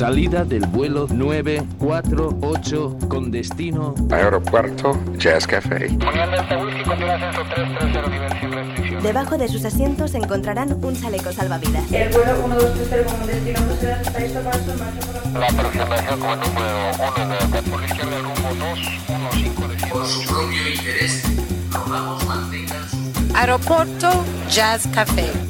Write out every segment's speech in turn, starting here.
Salida del vuelo 948 con destino Aeropuerto Jazz Café. Debajo de sus asientos encontrarán un chaleco salvavidas. El vuelo 1230 con destino la... Aproximación con el número 1 de por la izquierda el rumbo 215 de Por su propio interés, rogamos mantengan su... Aeropuerto Jazz Café.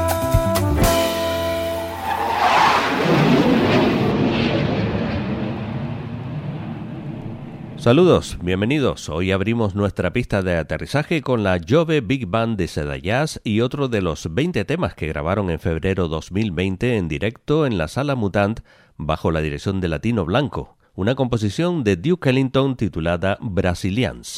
Saludos, bienvenidos. Hoy abrimos nuestra pista de aterrizaje con la Jove Big Band de Seda Jazz y otro de los 20 temas que grabaron en febrero 2020 en directo en la Sala Mutant bajo la dirección de Latino Blanco, una composición de Duke Ellington titulada Brasilians.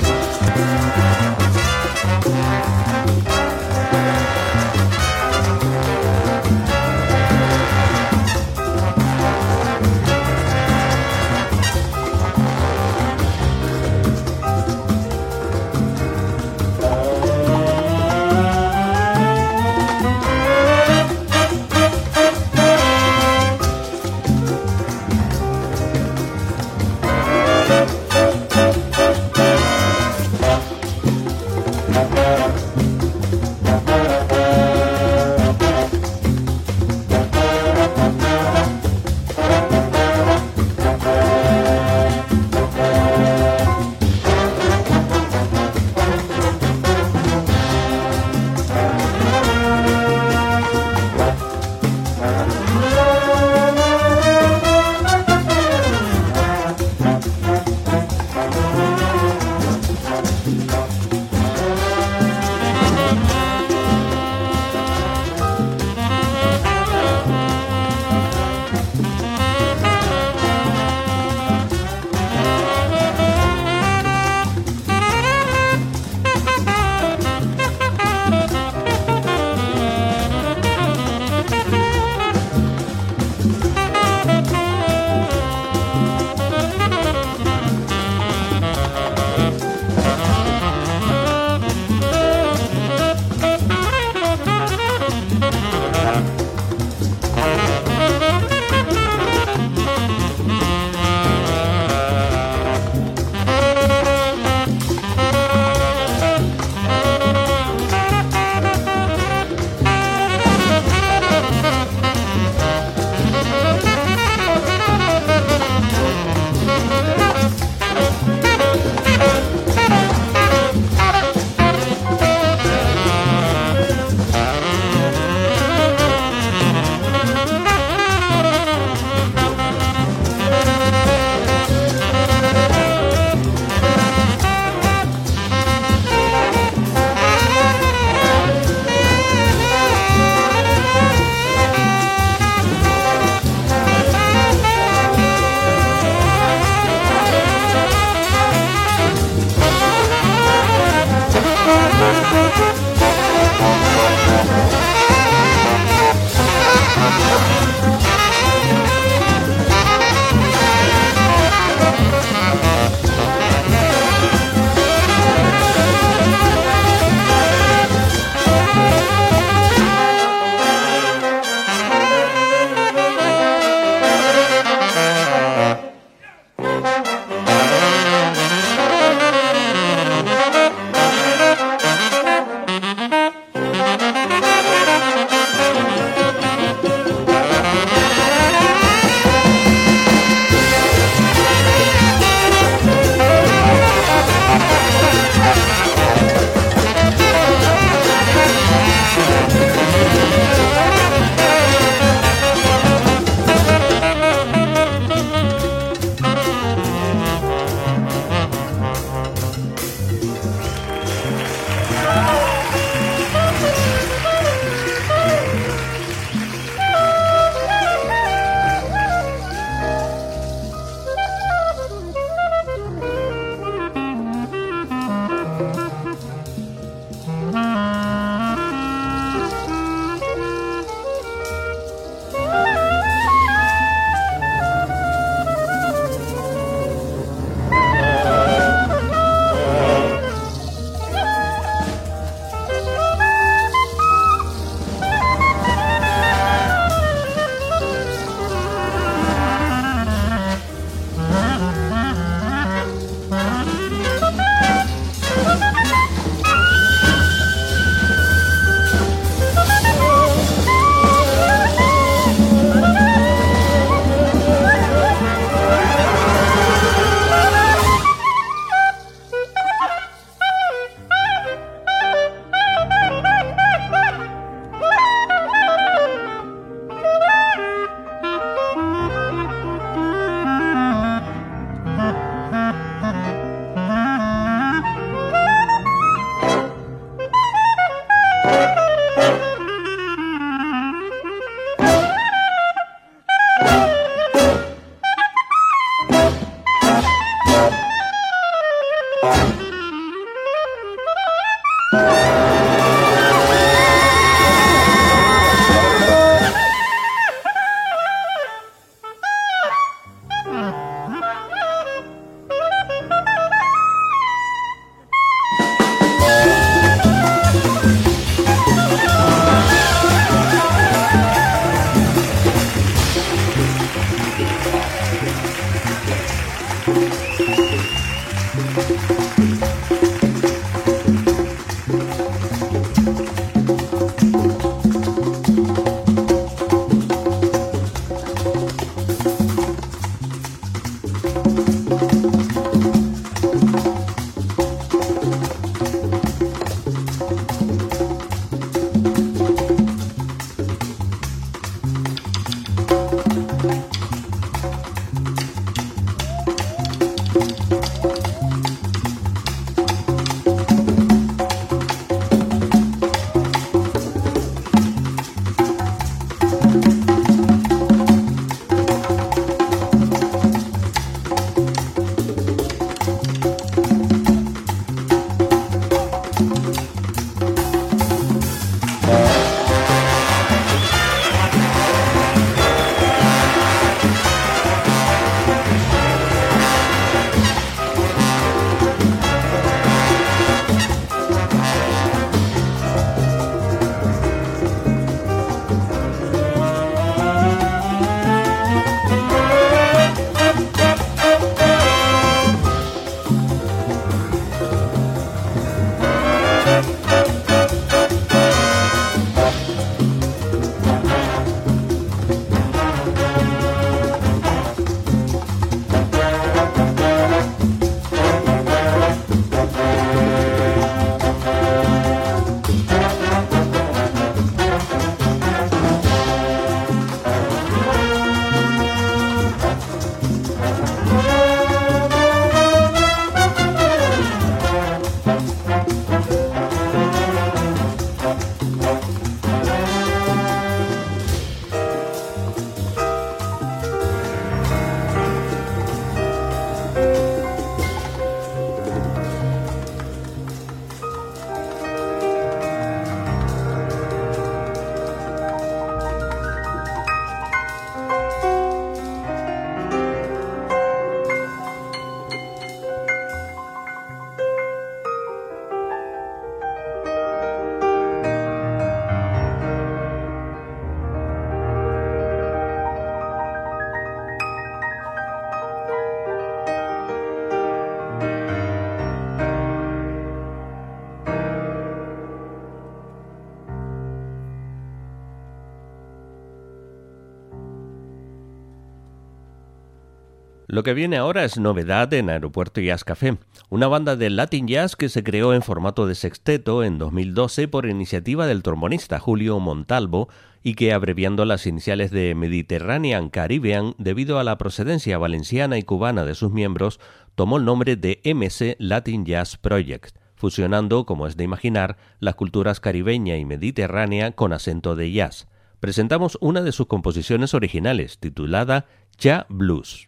Lo que viene ahora es novedad en Aeropuerto Jazz Café, una banda de Latin Jazz que se creó en formato de sexteto en 2012 por iniciativa del trombonista Julio Montalvo y que, abreviando las iniciales de Mediterranean Caribbean debido a la procedencia valenciana y cubana de sus miembros, tomó el nombre de MC Latin Jazz Project, fusionando, como es de imaginar, las culturas caribeña y mediterránea con acento de jazz. Presentamos una de sus composiciones originales, titulada Ja Blues.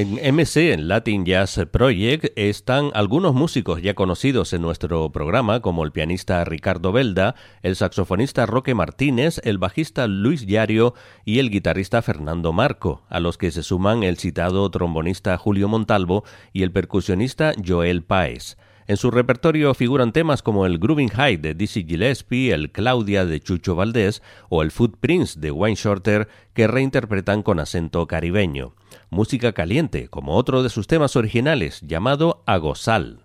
En MC, en Latin Jazz Project, están algunos músicos ya conocidos en nuestro programa, como el pianista Ricardo Belda, el saxofonista Roque Martínez, el bajista Luis Yario y el guitarrista Fernando Marco, a los que se suman el citado trombonista Julio Montalvo y el percusionista Joel Paez. En su repertorio figuran temas como el Grooving High de Dizzy Gillespie, el Claudia de Chucho Valdés o el Footprints de Wayne Shorter que reinterpretan con acento caribeño. Música caliente, como otro de sus temas originales, llamado Agosal.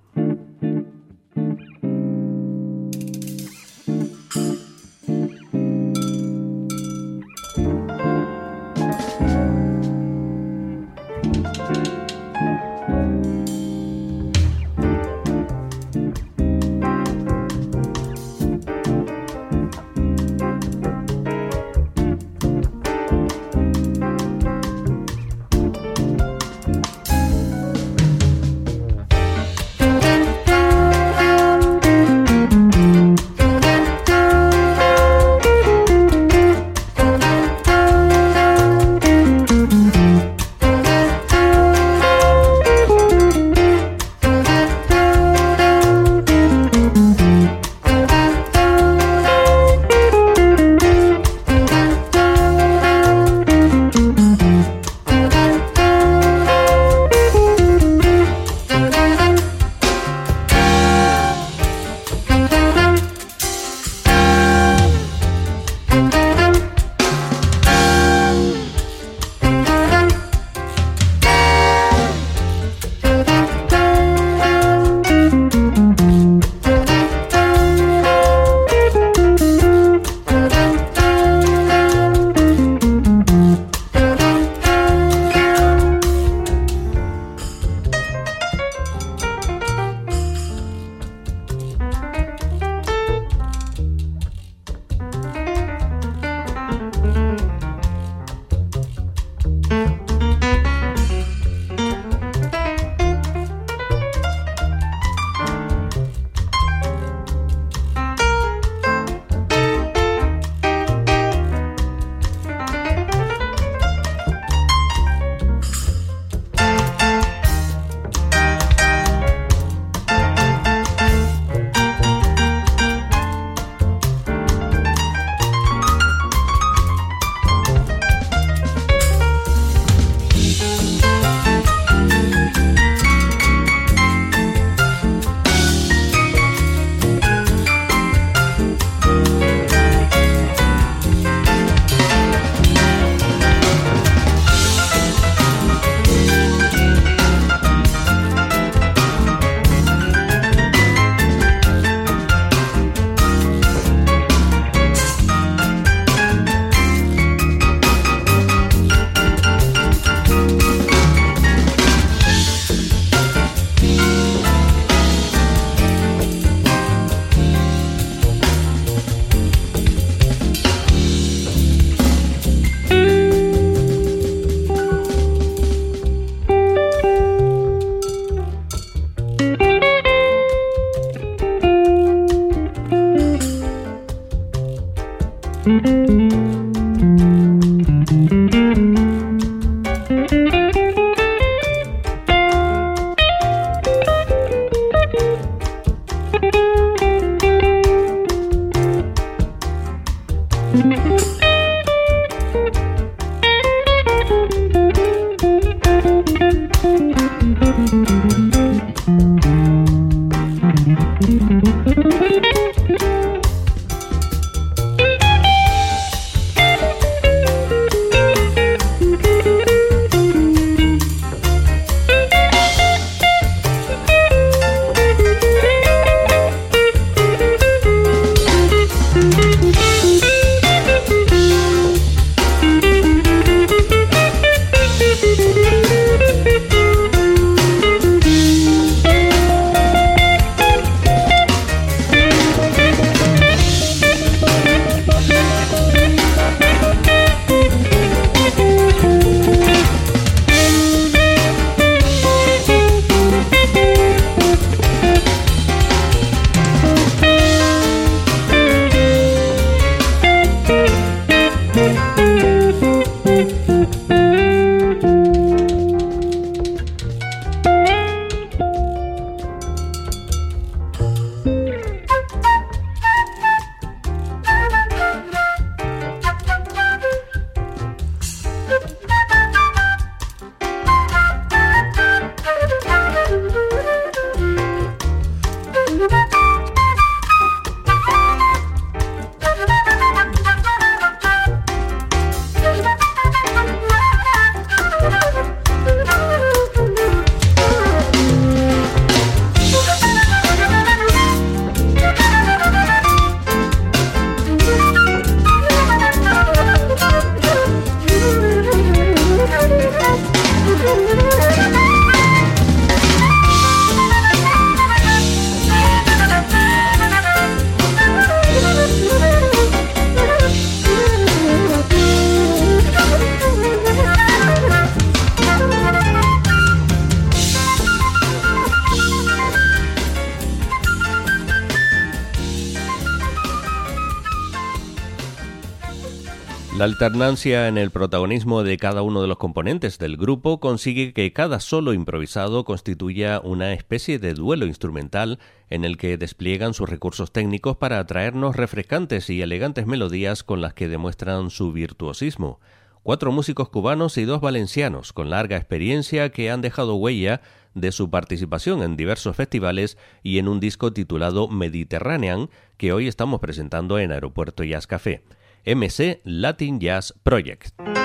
La alternancia en el protagonismo de cada uno de los componentes del grupo consigue que cada solo improvisado constituya una especie de duelo instrumental en el que despliegan sus recursos técnicos para atraernos refrescantes y elegantes melodías con las que demuestran su virtuosismo. Cuatro músicos cubanos y dos valencianos con larga experiencia que han dejado huella de su participación en diversos festivales y en un disco titulado Mediterranean que hoy estamos presentando en Aeropuerto Jazz Café. MC Latin Jazz Project.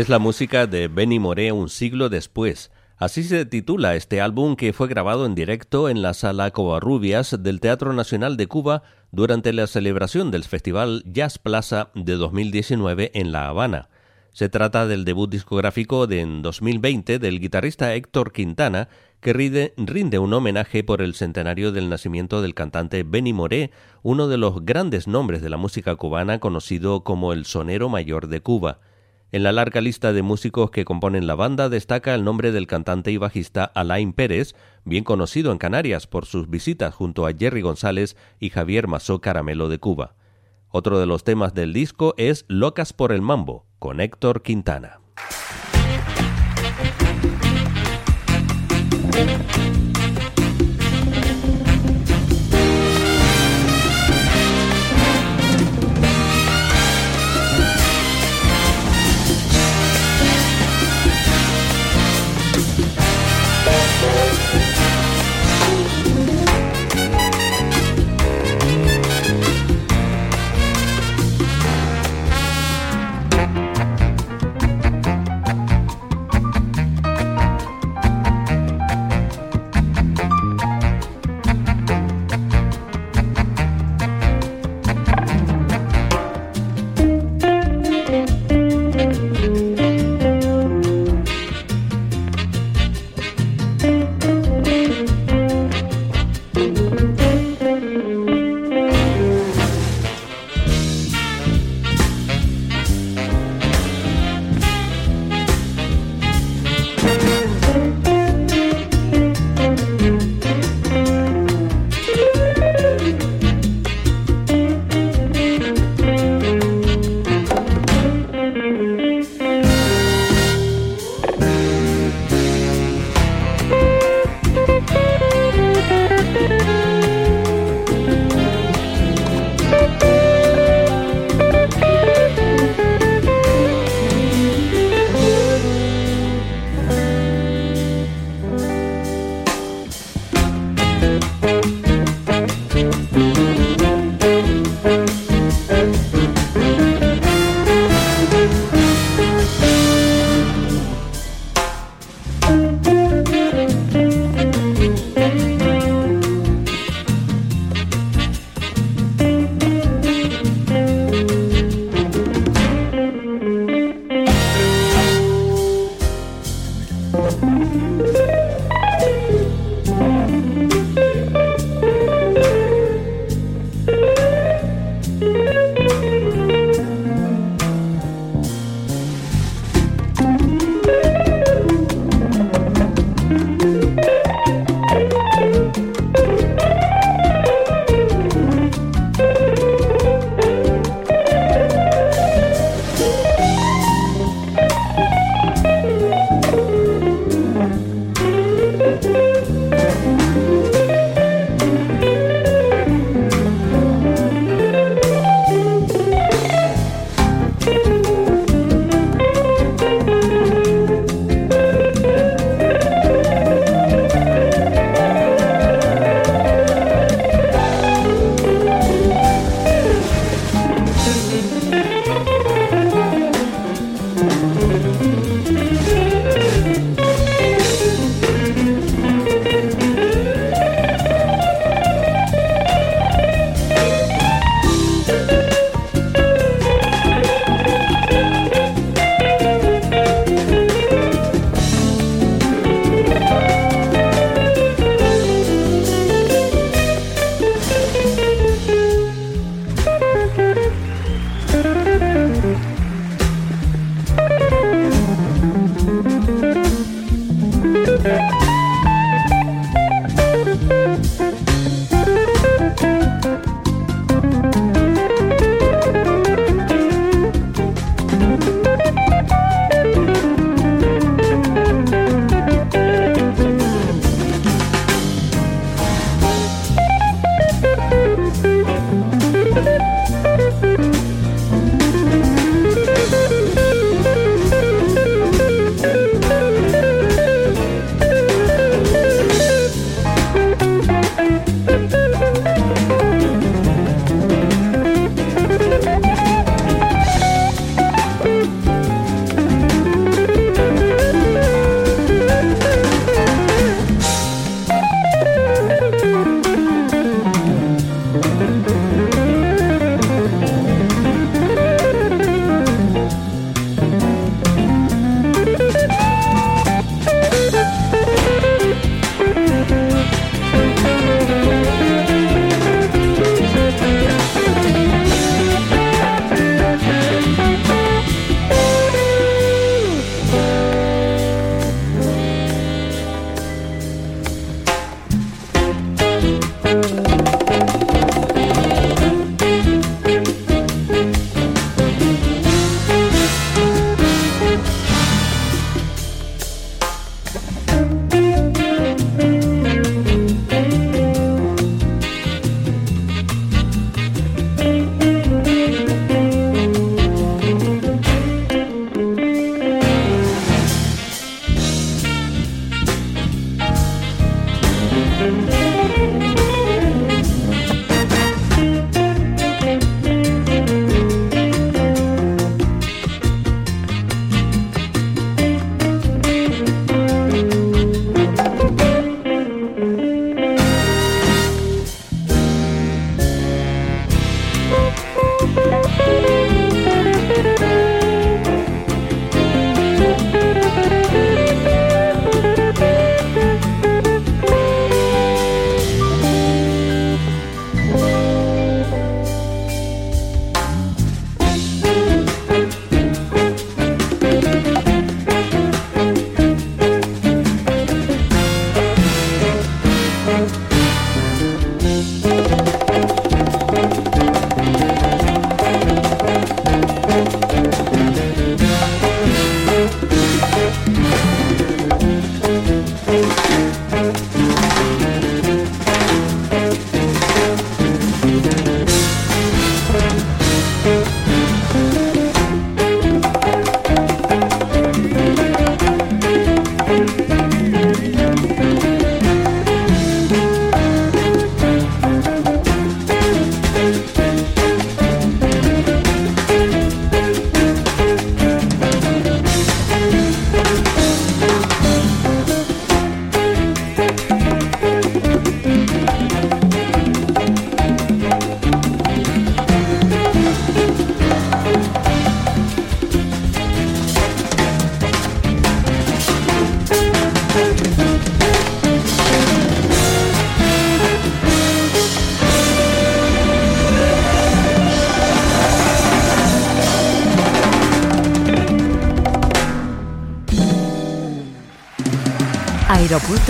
Es la música de Benny Moré un siglo después. Así se titula este álbum que fue grabado en directo en la sala Covarrubias del Teatro Nacional de Cuba durante la celebración del Festival Jazz Plaza de 2019 en La Habana. Se trata del debut discográfico de en 2020 del guitarrista Héctor Quintana, que rinde, rinde, un homenaje por el centenario del nacimiento del cantante Benny Moré, uno de los grandes nombres de la música cubana conocido como el sonero mayor de Cuba. En la larga lista de músicos que componen la banda destaca el nombre del cantante y bajista Alain Pérez, bien conocido en Canarias por sus visitas junto a Jerry González y Javier Masó Caramelo de Cuba. Otro de los temas del disco es Locas por el Mambo, con Héctor Quintana.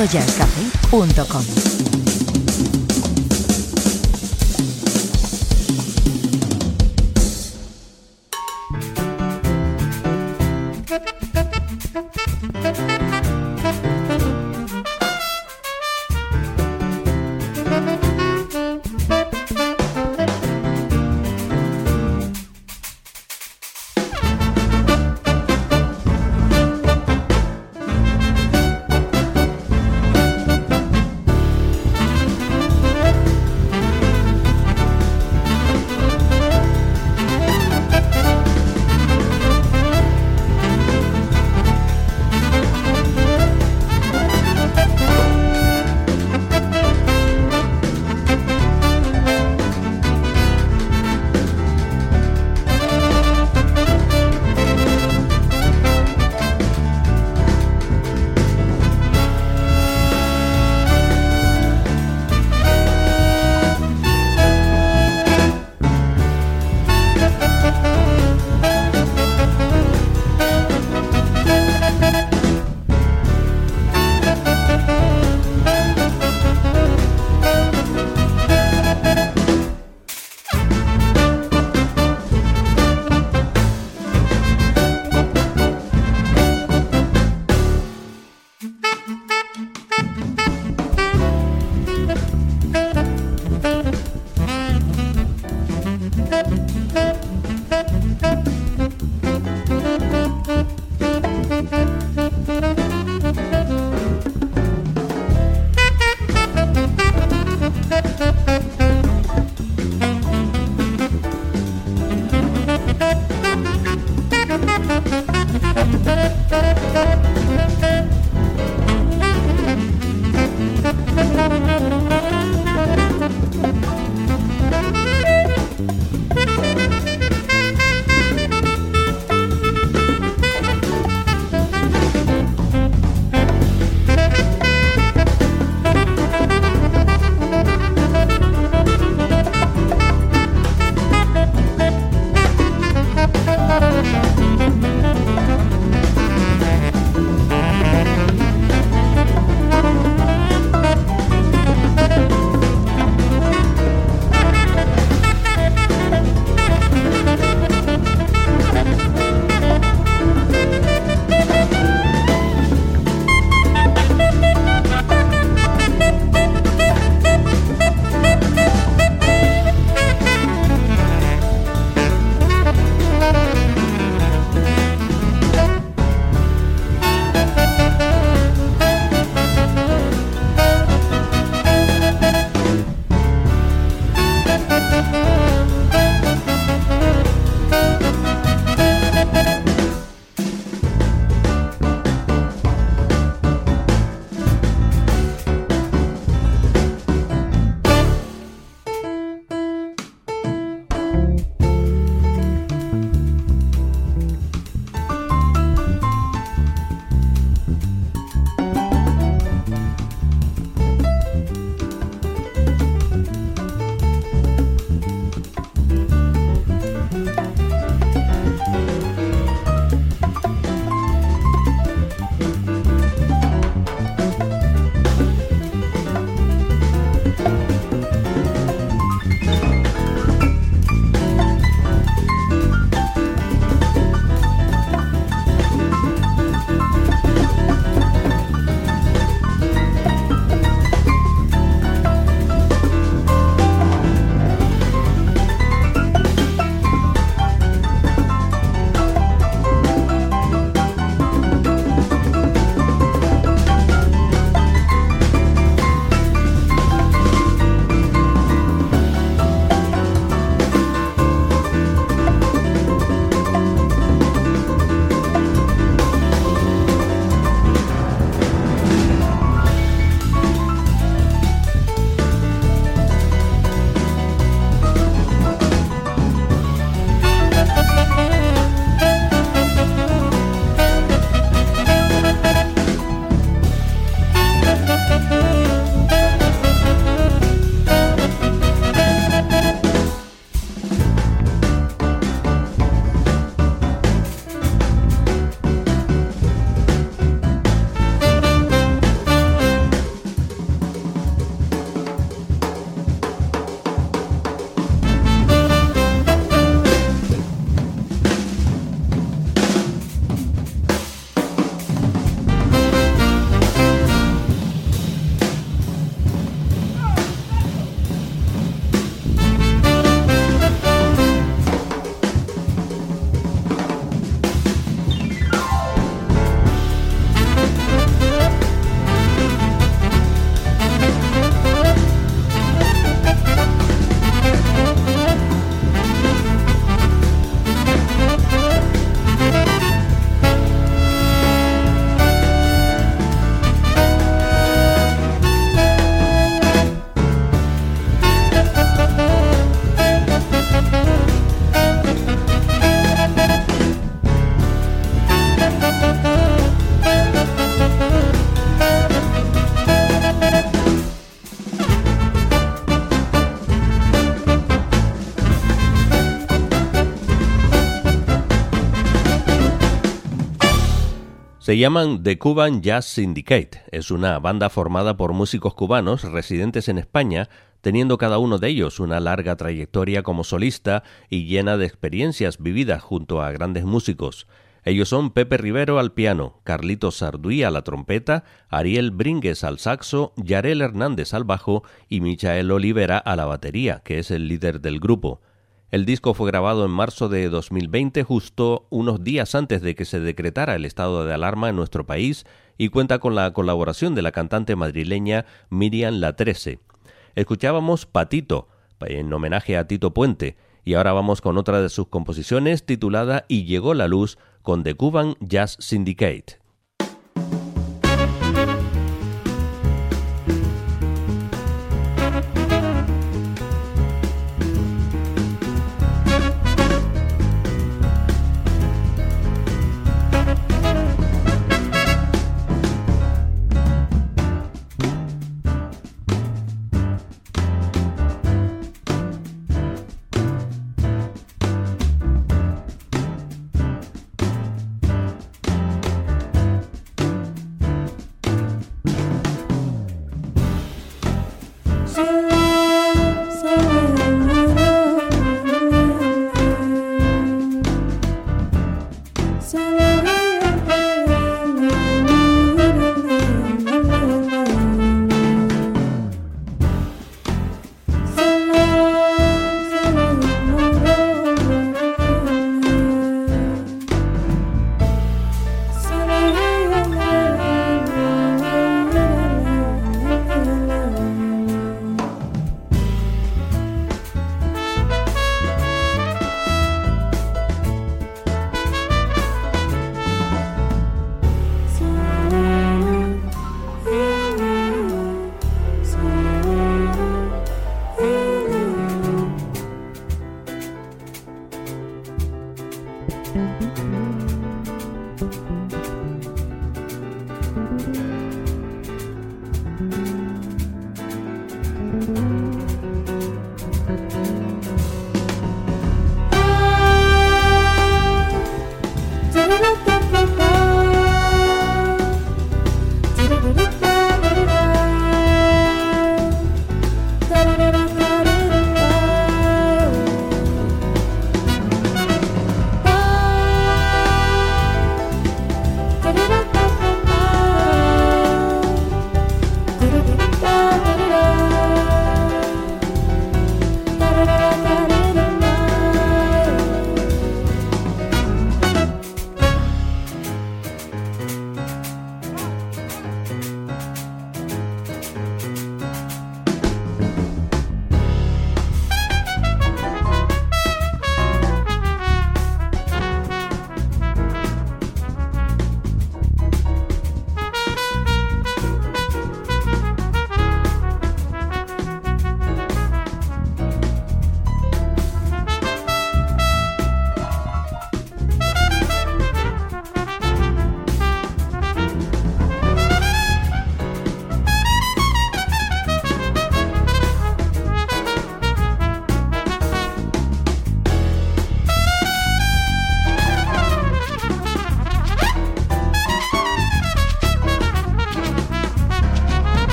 aeropuertojazzcafé.com. Se llaman The Cuban Jazz Syndicate. Es una banda formada por músicos cubanos residentes en España, teniendo cada uno de ellos una larga trayectoria como solista y llena de experiencias vividas junto a grandes músicos. Ellos son Pepe Rivero al piano, Carlitos Sarduí a la trompeta, Ariel Bringues al saxo, Yarel Hernández al bajo y Michael Olivera a la batería, que es el líder del grupo. El disco fue grabado en marzo de 2020, justo unos días antes de que se decretara el estado de alarma en nuestro país, y cuenta con la colaboración de la cantante madrileña Miriam La Trece. Escuchábamos Patito, en homenaje a Tito Puente, y ahora vamos con otra de sus composiciones titulada Y llegó la luz con The Cuban Jazz Syndicate.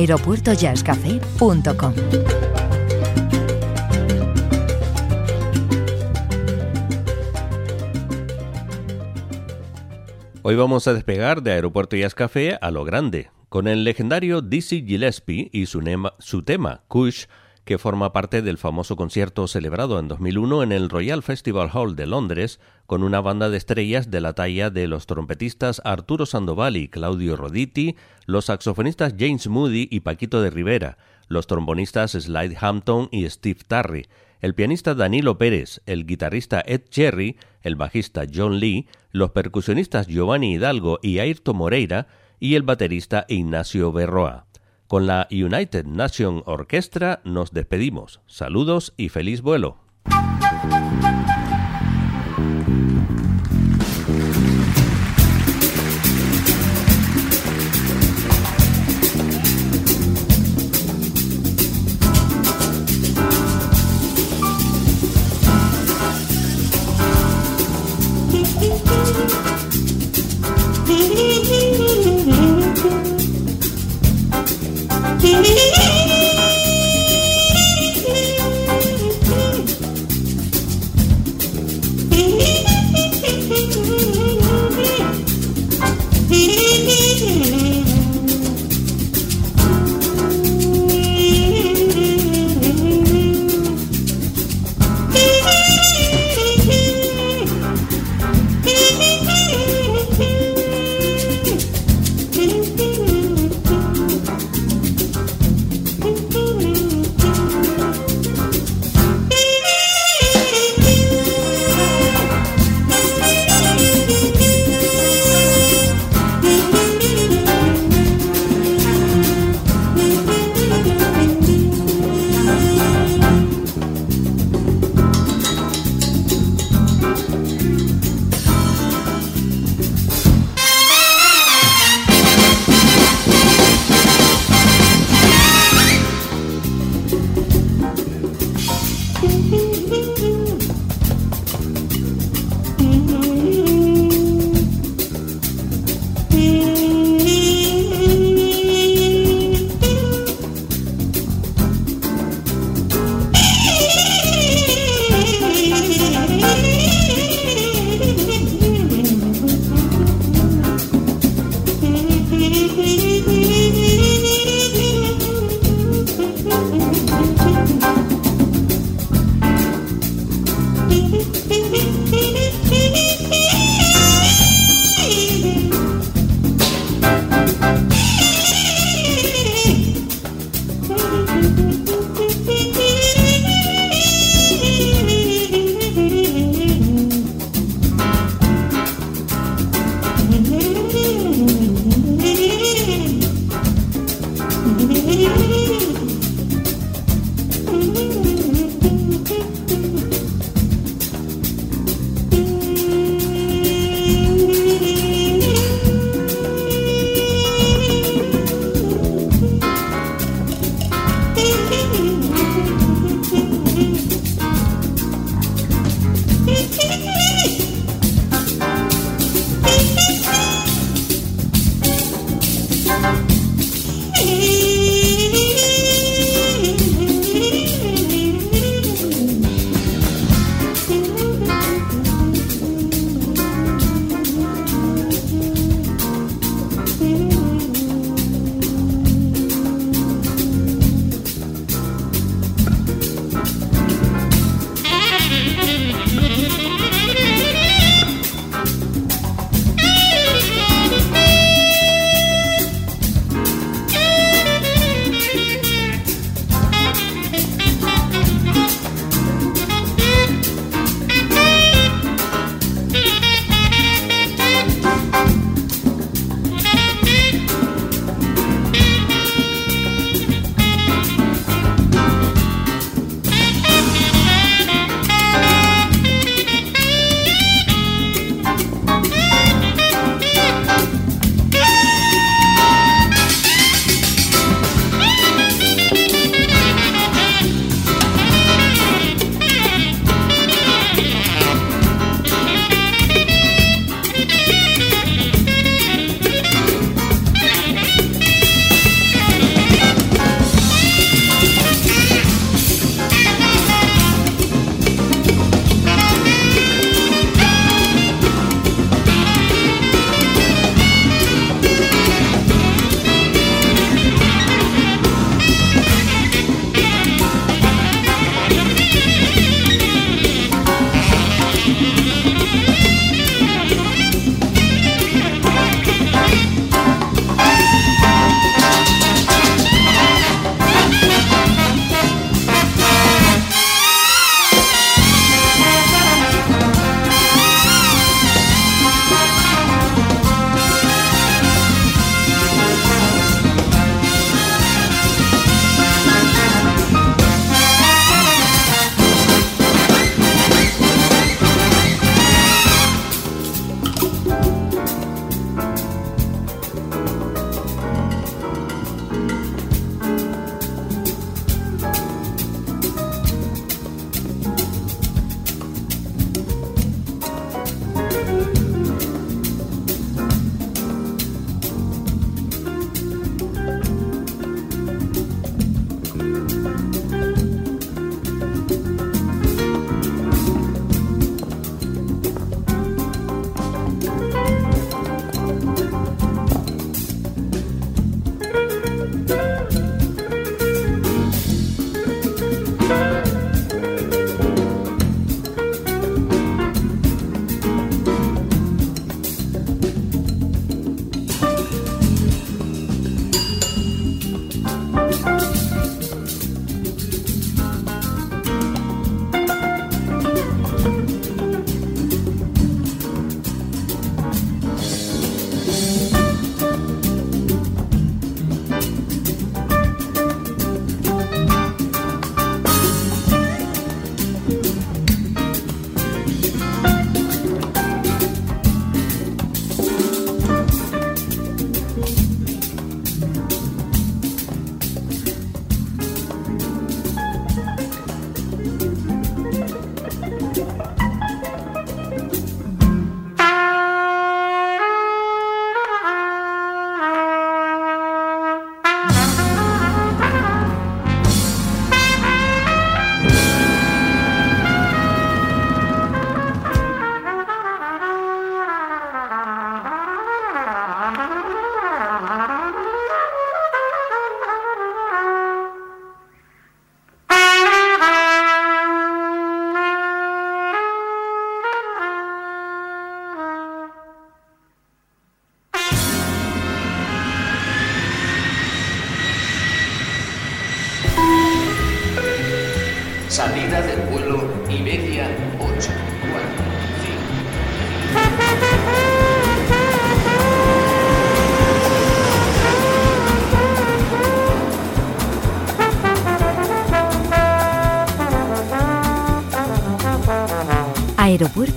aeropuertojazzcafé.com. Hoy vamos a despegar de Aeropuerto Jazz Café a lo grande, con el legendario Dizzy Gillespie y su, su tema, Kush, que forma parte del famoso concierto celebrado en 2001 en el Royal Festival Hall de Londres, con una banda de estrellas de la talla de los trompetistas Arturo Sandoval y Claudio Roditi, los saxofonistas James Moody y Paquito de Rivera, los trombonistas Slide Hampton y Steve Tarry, el pianista Danilo Pérez, el guitarrista Ed Cherry, el bajista John Lee, los percusionistas Giovanni Hidalgo y Ayrton Moreira y el baterista Ignacio Berroa. Con la United Nation Orchestra nos despedimos. Saludos y feliz vuelo.